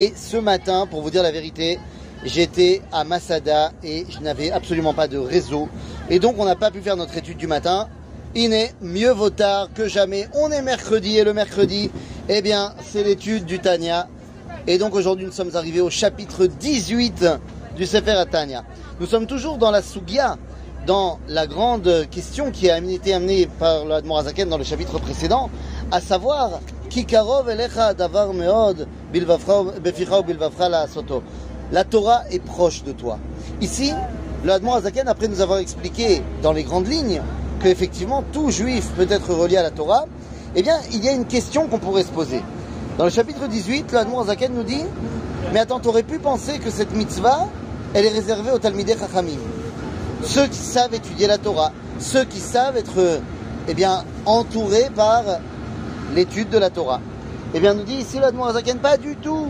Et ce matin, pour vous dire la vérité, j'étais à Masada et je n'avais absolument pas de réseau. Et donc on n'a pas pu faire notre étude du matin. Il est mieux vaut tard que jamais. On est mercredi et le mercredi, eh bien, c'est l'étude du Tanya. Et donc aujourd'hui, nous sommes arrivés au chapitre 18 du Sefer Tanya. Nous sommes toujours dans la Sugia, dans la grande question qui a été amenée par l'Admorazaken dans le chapitre précédent, à savoir la Torah est proche de toi. Ici, le Azaken, après nous avoir expliqué dans les grandes lignes qu'effectivement tout juif peut être relié à la Torah, eh bien, il y a une question qu'on pourrait se poser. Dans le chapitre 18, le Azaken nous dit Mais attends, tu aurais pu penser que cette mitzvah, elle est réservée aux Talmidei Chachamim. Ceux qui savent étudier la Torah, ceux qui savent être eh bien, entourés par l'étude de la Torah. Eh bien, nous dit ici l'Admorazaken, pas du tout.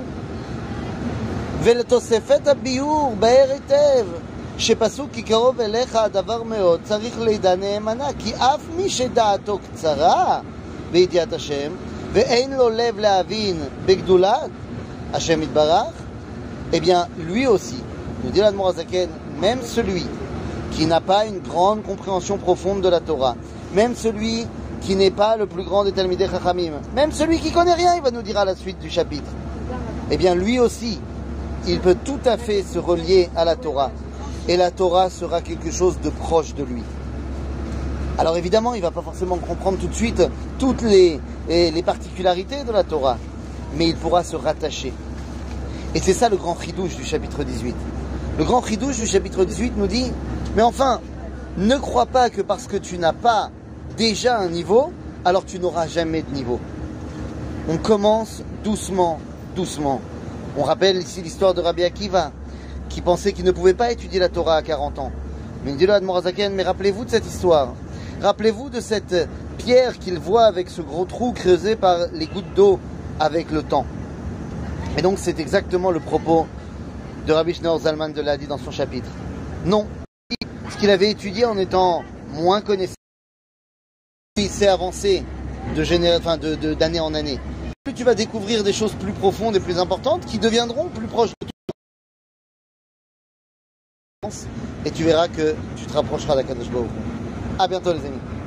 ולתוספת הביאור באר היטב שפסוק כי קרוב אליך הדבר מאוד צריך לידע נאמנה כי אף מי שדעתו קצרה בידיעת השם ואין לו לב להבין בגדולת השם יתברך eh bien lui aussi nous dit l'Admorazaken même celui qui n'a pas une grande compréhension profonde de la Torah même celui qui n'est pas le plus grand des Talmidei Chachamim. Même celui qui connaît rien, il va nous dire à la suite du chapitre. Eh bien, lui aussi, il peut tout à fait se relier à la Torah. Et la Torah sera quelque chose de proche de lui. Alors évidemment, il ne va pas forcément comprendre tout de suite toutes les, particularités de la Torah, mais il pourra se rattacher. Et c'est ça le grand chidouche du chapitre 18. Le grand chidouche du chapitre 18 nous dit, mais enfin, ne crois pas que parce que tu n'as pas déjà un niveau, alors tu n'auras jamais de niveau. On commence doucement, doucement. On rappelle ici l'histoire de Rabbi Akiva, qui pensait qu'il ne pouvait pas étudier la Torah à 40 ans. Mais il dit là mais rappelez-vous de cette histoire. Rappelez-vous de cette pierre qu'il voit avec ce gros trou creusé par les gouttes d'eau avec le temps. Et donc c'est exactement le propos de Rabbi Schneur Zalman de l'Adi dans son chapitre. Non, ce qu'il avait étudié en étant moins connaissant, il s'est avancé de d'année en année. Plus tu vas découvrir des choses plus profondes et plus importantes qui deviendront plus proches de toi. Et tu verras que tu te rapprocheras d'Akadosh A bientôt les amis.